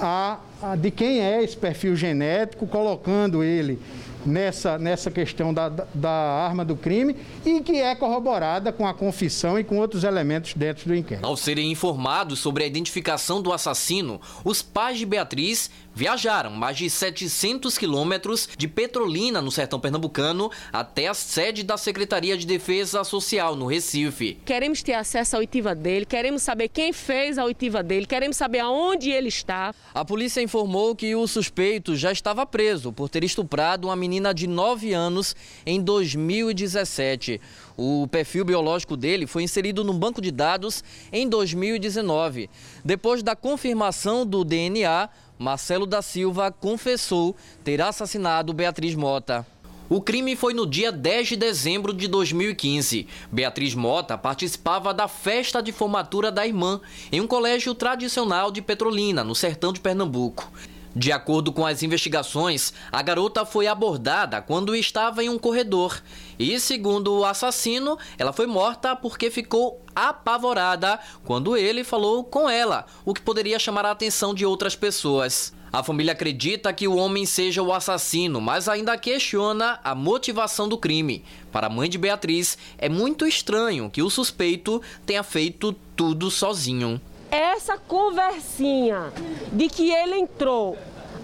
a, a de quem é esse perfil genético, colocando ele nessa, nessa questão da, da arma do crime e que é corroborada com a confissão e com outros elementos dentro do inquérito. Ao serem informados sobre a identificação do assassino, os pais de Beatriz viajaram mais de 700 quilômetros de Petrolina, no sertão pernambucano, até a sede da Secretaria de Defesa Social, no Recife. Queremos ter acesso à oitiva dele, queremos saber quem fez a oitiva dele, queremos saber aonde ele está. A polícia informou que o suspeito já estava preso por ter estuprado uma menina de 9 anos em 2017. O perfil biológico dele foi inserido no banco de dados em 2019. Depois da confirmação do DNA, Marcelo da Silva confessou ter assassinado Beatriz Mota. O crime foi no dia 10 de dezembro de 2015. Beatriz Mota participava da festa de formatura da irmã em um colégio tradicional de Petrolina, no sertão de Pernambuco. De acordo com as investigações, a garota foi abordada quando estava em um corredor. E, segundo o assassino, ela foi morta porque ficou apavorada quando ele falou com ela, o que poderia chamar a atenção de outras pessoas. A família acredita que o homem seja o assassino, mas ainda questiona a motivação do crime. Para a mãe de Beatriz, é muito estranho que o suspeito tenha feito tudo sozinho essa conversinha de que ele entrou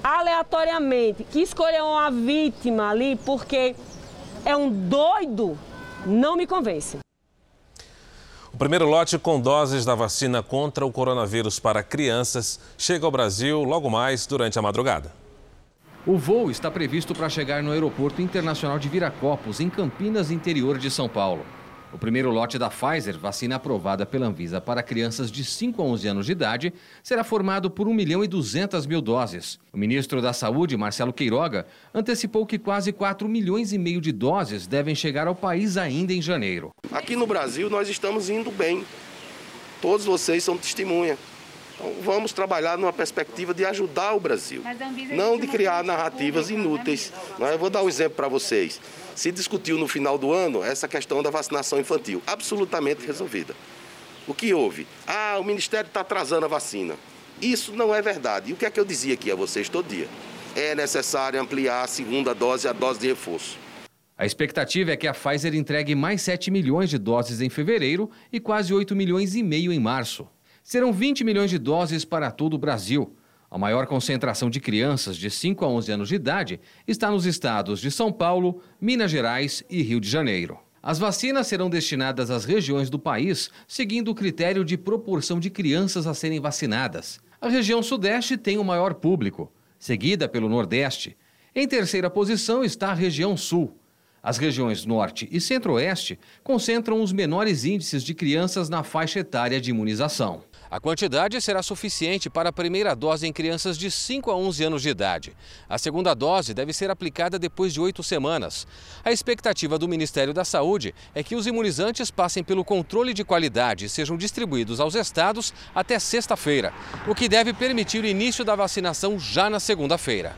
aleatoriamente, que escolheu uma vítima ali porque é um doido, não me convence. O primeiro lote com doses da vacina contra o coronavírus para crianças chega ao Brasil logo mais durante a madrugada. O voo está previsto para chegar no Aeroporto Internacional de Viracopos, em Campinas, interior de São Paulo. O primeiro lote da Pfizer, vacina aprovada pela Anvisa para crianças de 5 a 11 anos de idade, será formado por 1 milhão e 200 mil doses. O ministro da Saúde, Marcelo Queiroga, antecipou que quase 4 milhões e meio de doses devem chegar ao país ainda em janeiro. Aqui no Brasil nós estamos indo bem. Todos vocês são testemunha. Então vamos trabalhar numa perspectiva de ajudar o Brasil, não de criar narrativas inúteis. Eu vou dar um exemplo para vocês. Se discutiu no final do ano essa questão da vacinação infantil, absolutamente resolvida. O que houve? Ah, o Ministério está atrasando a vacina. Isso não é verdade. E o que é que eu dizia aqui a vocês todo dia? É necessário ampliar a segunda dose, a dose de reforço. A expectativa é que a Pfizer entregue mais 7 milhões de doses em fevereiro e quase 8 milhões e meio em março. Serão 20 milhões de doses para todo o Brasil. A maior concentração de crianças de 5 a 11 anos de idade está nos estados de São Paulo, Minas Gerais e Rio de Janeiro. As vacinas serão destinadas às regiões do país seguindo o critério de proporção de crianças a serem vacinadas. A região Sudeste tem o maior público, seguida pelo Nordeste. Em terceira posição está a região Sul. As regiões Norte e Centro-Oeste concentram os menores índices de crianças na faixa etária de imunização. A quantidade será suficiente para a primeira dose em crianças de 5 a 11 anos de idade. A segunda dose deve ser aplicada depois de oito semanas. A expectativa do Ministério da Saúde é que os imunizantes passem pelo controle de qualidade e sejam distribuídos aos estados até sexta-feira, o que deve permitir o início da vacinação já na segunda-feira.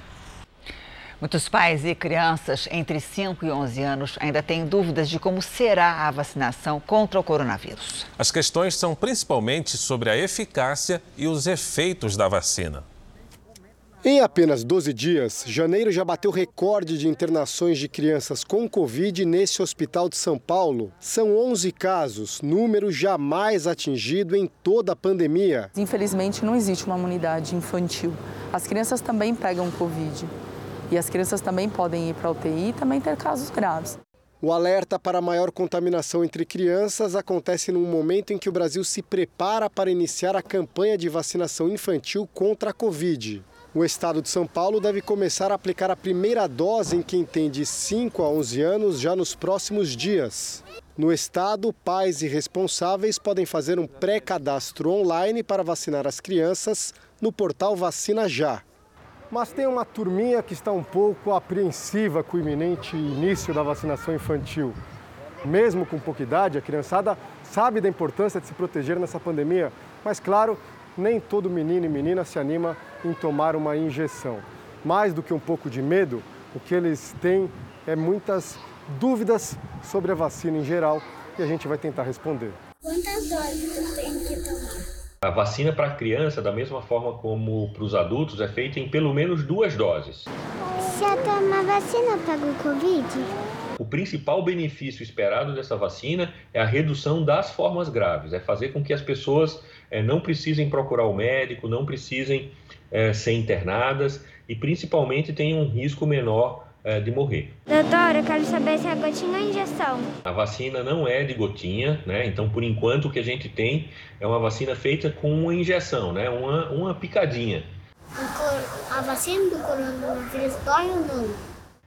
Muitos pais e crianças entre 5 e 11 anos ainda têm dúvidas de como será a vacinação contra o coronavírus. As questões são principalmente sobre a eficácia e os efeitos da vacina. Em apenas 12 dias, janeiro já bateu recorde de internações de crianças com Covid nesse hospital de São Paulo. São 11 casos, número jamais atingido em toda a pandemia. Infelizmente, não existe uma imunidade infantil. As crianças também pegam Covid. E as crianças também podem ir para a UTI e também ter casos graves. O alerta para maior contaminação entre crianças acontece num momento em que o Brasil se prepara para iniciar a campanha de vacinação infantil contra a Covid. O estado de São Paulo deve começar a aplicar a primeira dose em quem tem de 5 a 11 anos já nos próximos dias. No estado, pais e responsáveis podem fazer um pré-cadastro online para vacinar as crianças no portal Vacina Já. Mas tem uma turminha que está um pouco apreensiva com o iminente início da vacinação infantil. Mesmo com pouca idade, a criançada sabe da importância de se proteger nessa pandemia, mas claro, nem todo menino e menina se anima em tomar uma injeção. Mais do que um pouco de medo, o que eles têm é muitas dúvidas sobre a vacina em geral e a gente vai tentar responder. Quantas doses eu tenho que tomar? A vacina para criança, da mesma forma como para os adultos, é feita em pelo menos duas doses. Se eu tomar vacina, eu pego Covid? O principal benefício esperado dessa vacina é a redução das formas graves, é fazer com que as pessoas é, não precisem procurar o médico, não precisem é, ser internadas e principalmente tenham um risco menor é, de morrer. Doutora, eu quero saber se é gotinha ou injeção. A vacina não é de gotinha, né? Então, por enquanto, o que a gente tem é uma vacina feita com uma injeção, né? Uma, uma picadinha. A vacina do coronavírus dói ou não?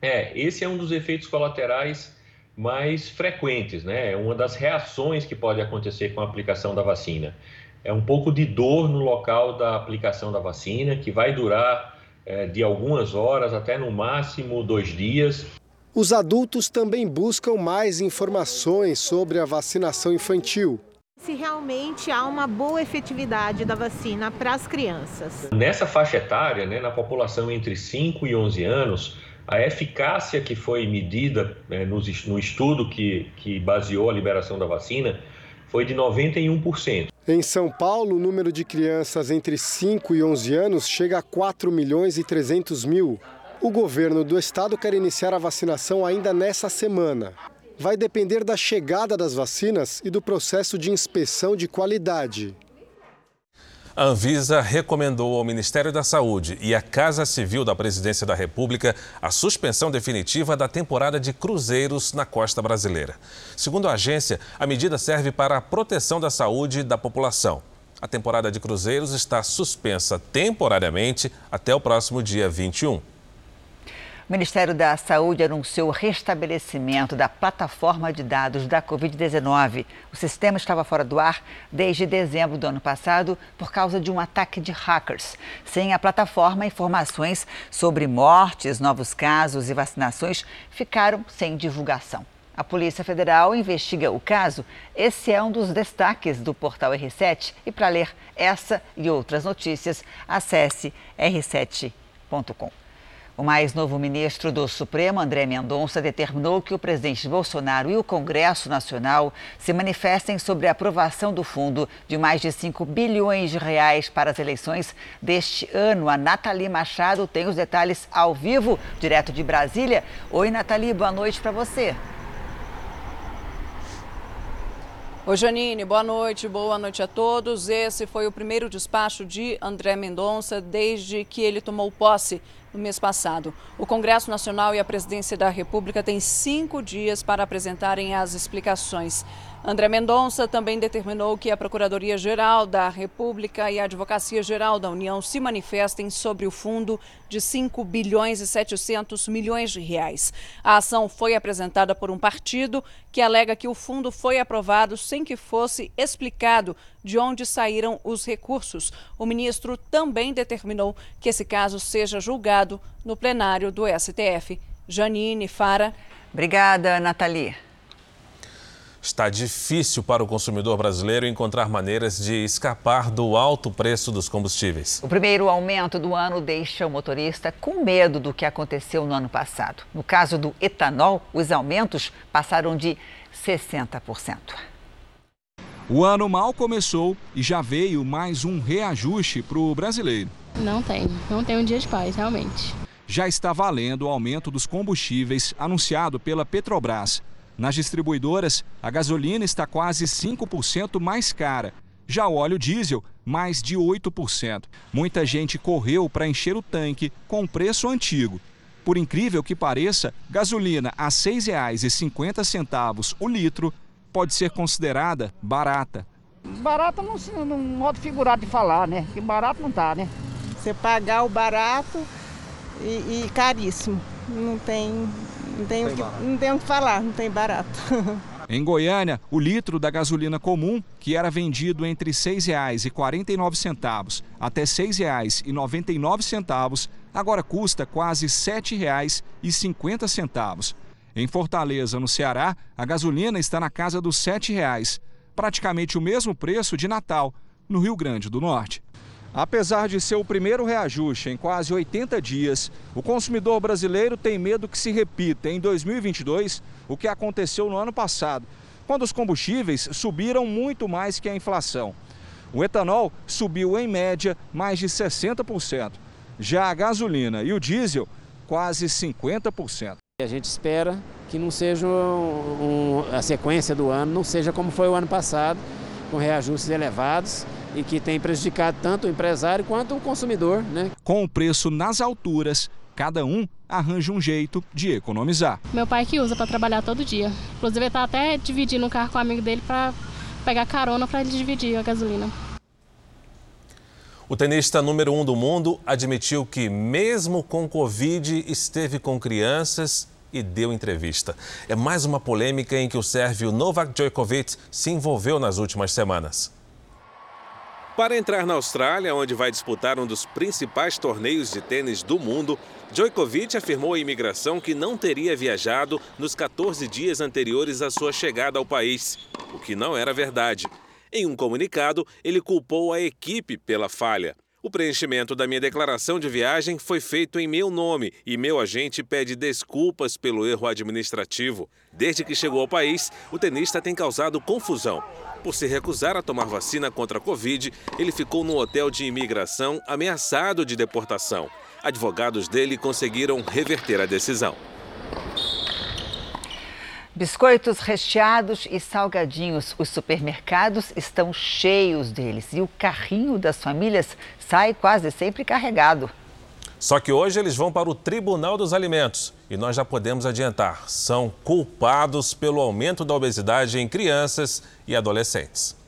É, esse é um dos efeitos colaterais mais frequentes, né? É uma das reações que pode acontecer com a aplicação da vacina. É um pouco de dor no local da aplicação da vacina, que vai durar é, de algumas horas até no máximo dois dias. Os adultos também buscam mais informações sobre a vacinação infantil. Se realmente há uma boa efetividade da vacina para as crianças. Nessa faixa etária, né, na população entre 5 e 11 anos, a eficácia que foi medida né, no, no estudo que, que baseou a liberação da vacina foi de 91%. Em São Paulo, o número de crianças entre 5 e 11 anos chega a 4 milhões e 300 mil. O governo do estado quer iniciar a vacinação ainda nessa semana. Vai depender da chegada das vacinas e do processo de inspeção de qualidade. A Anvisa recomendou ao Ministério da Saúde e à Casa Civil da Presidência da República a suspensão definitiva da temporada de cruzeiros na costa brasileira. Segundo a agência, a medida serve para a proteção da saúde da população. A temporada de cruzeiros está suspensa temporariamente até o próximo dia 21. O Ministério da Saúde anunciou o restabelecimento da plataforma de dados da Covid-19. O sistema estava fora do ar desde dezembro do ano passado por causa de um ataque de hackers. Sem a plataforma, informações sobre mortes, novos casos e vacinações ficaram sem divulgação. A Polícia Federal investiga o caso. Esse é um dos destaques do portal R7. E para ler essa e outras notícias, acesse r7.com. O mais novo ministro do Supremo, André Mendonça, determinou que o presidente Bolsonaro e o Congresso Nacional se manifestem sobre a aprovação do fundo de mais de 5 bilhões de reais para as eleições deste ano. A Nathalie Machado tem os detalhes ao vivo, direto de Brasília. Oi, Nathalie, boa noite para você. Oi, Janine, boa noite, boa noite a todos. Esse foi o primeiro despacho de André Mendonça desde que ele tomou posse no mês passado. O Congresso Nacional e a Presidência da República têm cinco dias para apresentarem as explicações. André Mendonça também determinou que a Procuradoria-Geral da República e a Advocacia-Geral da União se manifestem sobre o fundo de 5 bilhões e 700 milhões de reais. A ação foi apresentada por um partido que alega que o fundo foi aprovado sem que fosse explicado de onde saíram os recursos. O ministro também determinou que esse caso seja julgado no plenário do STF. Janine Fara. Obrigada, Nathalie. Está difícil para o consumidor brasileiro encontrar maneiras de escapar do alto preço dos combustíveis. O primeiro aumento do ano deixa o motorista com medo do que aconteceu no ano passado. No caso do etanol, os aumentos passaram de 60%. O ano mal começou e já veio mais um reajuste para o brasileiro. Não tem, não tem um dia de paz, realmente. Já está valendo o aumento dos combustíveis anunciado pela Petrobras. Nas distribuidoras, a gasolina está quase 5% mais cara. Já o óleo diesel, mais de 8%. Muita gente correu para encher o tanque com preço antigo. Por incrível que pareça, gasolina a R$ 6,50 o litro pode ser considerada barata. Barata não, no modo figurado de falar, né? Que barato não tá, né? Você pagar o barato e, e caríssimo. Não tem, não tem, o que, não tem o que falar, não tem barato. Em Goiânia, o litro da gasolina comum, que era vendido entre R$ 6,49 até R$ 6,99, agora custa quase R$ 7,50. Em Fortaleza, no Ceará, a gasolina está na casa dos R$ 7,00, praticamente o mesmo preço de Natal, no Rio Grande do Norte. Apesar de ser o primeiro reajuste em quase 80 dias, o consumidor brasileiro tem medo que se repita em 2022 o que aconteceu no ano passado, quando os combustíveis subiram muito mais que a inflação. O etanol subiu em média mais de 60%. Já a gasolina e o diesel, quase 50%. A gente espera que não seja um, a sequência do ano, não seja como foi o ano passado, com reajustes elevados e que tem prejudicado tanto o empresário quanto o consumidor. Né? Com o preço nas alturas, cada um arranja um jeito de economizar. Meu pai que usa para trabalhar todo dia. Inclusive, ele está até dividindo um carro com um amigo dele para pegar carona para ele dividir a gasolina. O tenista número um do mundo admitiu que, mesmo com Covid, esteve com crianças e deu entrevista. É mais uma polêmica em que o sérvio Novak Djokovic se envolveu nas últimas semanas. Para entrar na Austrália, onde vai disputar um dos principais torneios de tênis do mundo, Djokovic afirmou à imigração que não teria viajado nos 14 dias anteriores à sua chegada ao país, o que não era verdade. Em um comunicado, ele culpou a equipe pela falha. O preenchimento da minha declaração de viagem foi feito em meu nome e meu agente pede desculpas pelo erro administrativo. Desde que chegou ao país, o tenista tem causado confusão. Por se recusar a tomar vacina contra a Covid, ele ficou num hotel de imigração ameaçado de deportação. Advogados dele conseguiram reverter a decisão. Biscoitos recheados e salgadinhos. Os supermercados estão cheios deles e o carrinho das famílias sai quase sempre carregado. Só que hoje eles vão para o Tribunal dos Alimentos e nós já podemos adiantar: são culpados pelo aumento da obesidade em crianças e adolescentes.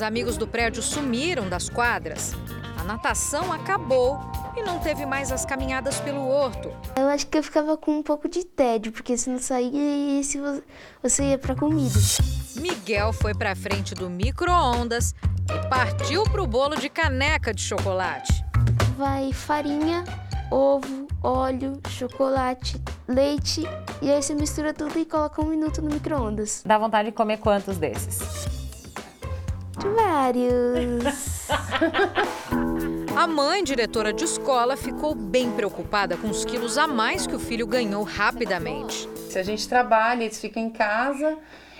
Os amigos do prédio sumiram das quadras. A natação acabou e não teve mais as caminhadas pelo horto. Eu acho que eu ficava com um pouco de tédio, porque se não saía, se você ia para comida. Miguel foi para frente do micro-ondas e partiu pro bolo de caneca de chocolate. Vai farinha, ovo, óleo, chocolate, leite e aí você mistura tudo e coloca um minuto no micro-ondas. Dá vontade de comer quantos desses? Vários. A mãe, diretora de escola, ficou bem preocupada com os quilos a mais que o filho ganhou rapidamente. Se a gente trabalha, eles ficam em casa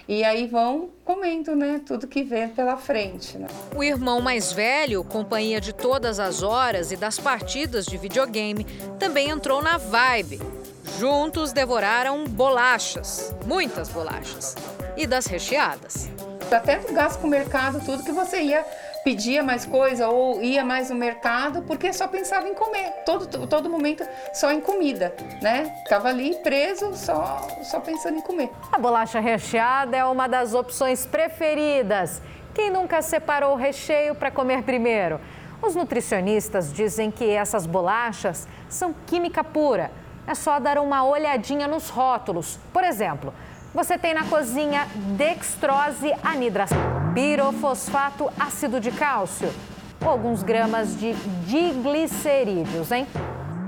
e aí vão comendo, né, tudo que vê pela frente. Né? O irmão mais velho, companhia de todas as horas e das partidas de videogame, também entrou na vibe. Juntos devoraram bolachas, muitas bolachas, e das recheadas. Até tu gasta com o mercado tudo que você ia pedia mais coisa ou ia mais no mercado porque só pensava em comer, todo, todo momento só em comida, né? Ficava ali preso só, só pensando em comer. A bolacha recheada é uma das opções preferidas. Quem nunca separou o recheio para comer primeiro? Os nutricionistas dizem que essas bolachas são química pura. É só dar uma olhadinha nos rótulos. Por exemplo, você tem na cozinha dextrose anidrase, pirofosfato ácido de cálcio alguns gramas de diglicerídeos, hein?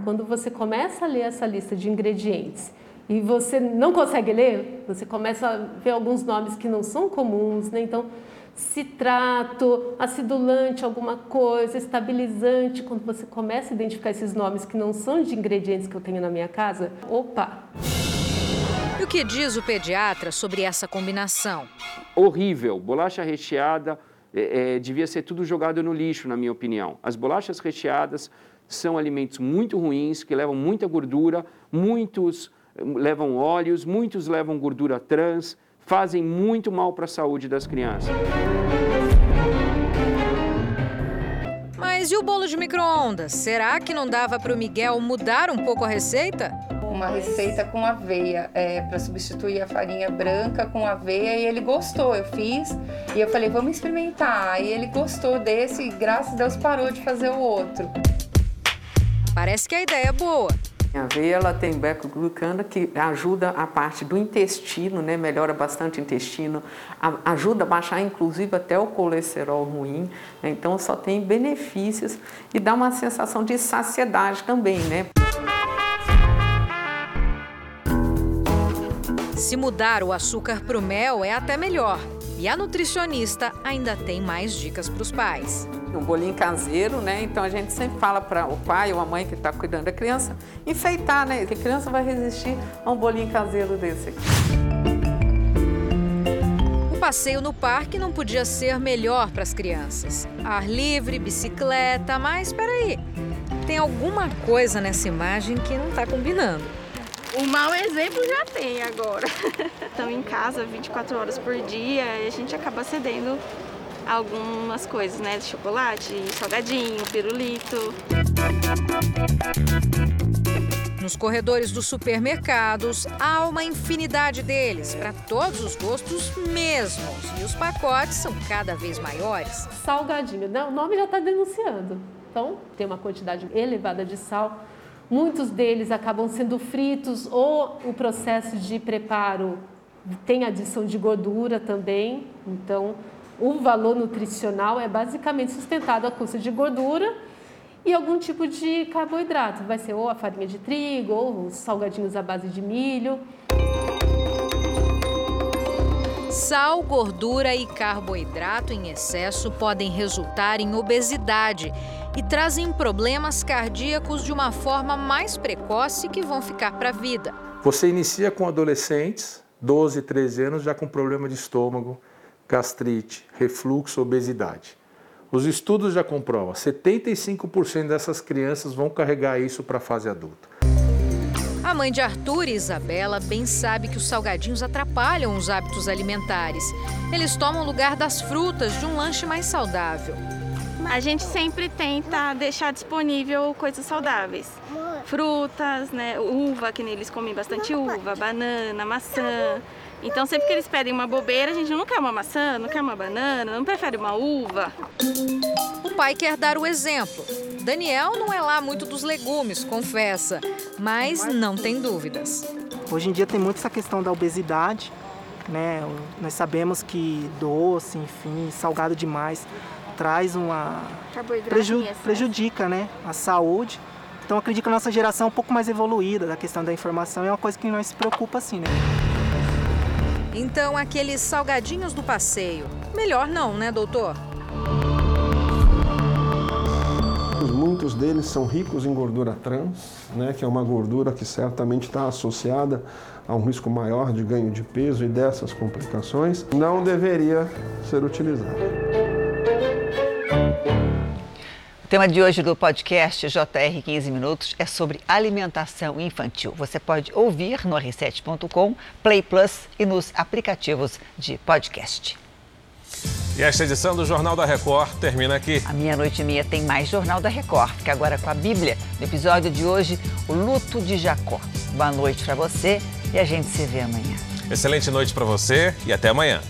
Quando você começa a ler essa lista de ingredientes e você não consegue ler, você começa a ver alguns nomes que não são comuns, né? Então, citrato, acidulante, alguma coisa, estabilizante. Quando você começa a identificar esses nomes que não são de ingredientes que eu tenho na minha casa, opa! E o que diz o pediatra sobre essa combinação? Horrível. Bolacha recheada é, é, devia ser tudo jogado no lixo, na minha opinião. As bolachas recheadas são alimentos muito ruins, que levam muita gordura, muitos eh, levam óleos, muitos levam gordura trans, fazem muito mal para a saúde das crianças. Mas e o bolo de micro-ondas? Será que não dava para o Miguel mudar um pouco a receita? Uma receita com aveia é, para substituir a farinha branca com aveia e ele gostou. Eu fiz e eu falei, vamos experimentar. E ele gostou desse e graças a Deus parou de fazer o outro. Parece que a ideia é boa. A aveia ela tem beta-glucana que ajuda a parte do intestino, né? melhora bastante o intestino, a, ajuda a baixar inclusive até o colesterol ruim. Né? Então só tem benefícios e dá uma sensação de saciedade também, né? Se mudar o açúcar para o mel é até melhor. E a nutricionista ainda tem mais dicas para os pais. Um bolinho caseiro, né? Então a gente sempre fala para o pai ou a mãe que está cuidando da criança enfeitar, né? Que a criança vai resistir a um bolinho caseiro desse aqui. O passeio no parque não podia ser melhor para as crianças. Ar livre, bicicleta, mas espera aí. Tem alguma coisa nessa imagem que não está combinando. O mau exemplo já tem agora. Estão em casa 24 horas por dia e a gente acaba cedendo algumas coisas, né? Chocolate, salgadinho, pirulito. Nos corredores dos supermercados há uma infinidade deles, para todos os gostos mesmos. E os pacotes são cada vez maiores. Salgadinho, né? o nome já está denunciando. Então, tem uma quantidade elevada de sal Muitos deles acabam sendo fritos ou o processo de preparo tem adição de gordura também. Então, o valor nutricional é basicamente sustentado à custa de gordura e algum tipo de carboidrato. Vai ser ou a farinha de trigo ou os salgadinhos à base de milho. Sal, gordura e carboidrato em excesso podem resultar em obesidade e trazem problemas cardíacos de uma forma mais precoce que vão ficar para a vida. Você inicia com adolescentes, 12, 13 anos, já com problema de estômago, gastrite, refluxo, obesidade. Os estudos já comprovam, 75% dessas crianças vão carregar isso para a fase adulta. A mãe de Arthur e Isabela bem sabe que os salgadinhos atrapalham os hábitos alimentares. Eles tomam lugar das frutas de um lanche mais saudável. A gente sempre tenta deixar disponível coisas saudáveis. Frutas, né? Uva, que eles comem bastante uva, banana, maçã. Então, sempre que eles pedem uma bobeira, a gente não quer uma maçã, não quer uma banana, não prefere uma uva. O pai quer dar o exemplo. Daniel não é lá muito dos legumes, confessa, mas não tem dúvidas. Hoje em dia tem muito essa questão da obesidade, né? Nós sabemos que doce, enfim, salgado demais traz uma preju prejudica, né, a saúde. Então acredito que a nossa geração é um pouco mais evoluída da questão da informação, é uma coisa que nós se preocupa assim, né? Então aqueles salgadinhos do passeio, melhor não, né, doutor? Muitos deles são ricos em gordura trans, né, que é uma gordura que certamente está associada a um risco maior de ganho de peso e dessas complicações. Não deveria ser utilizado. O tema de hoje do podcast JR 15 Minutos é sobre alimentação infantil. Você pode ouvir no r7.com, Play Plus e nos aplicativos de podcast. E esta edição do Jornal da Record termina aqui. A meia-noite e meia tem mais Jornal da Record. Fica agora com a Bíblia. No episódio de hoje, o luto de Jacó. Boa noite para você e a gente se vê amanhã. Excelente noite para você e até amanhã.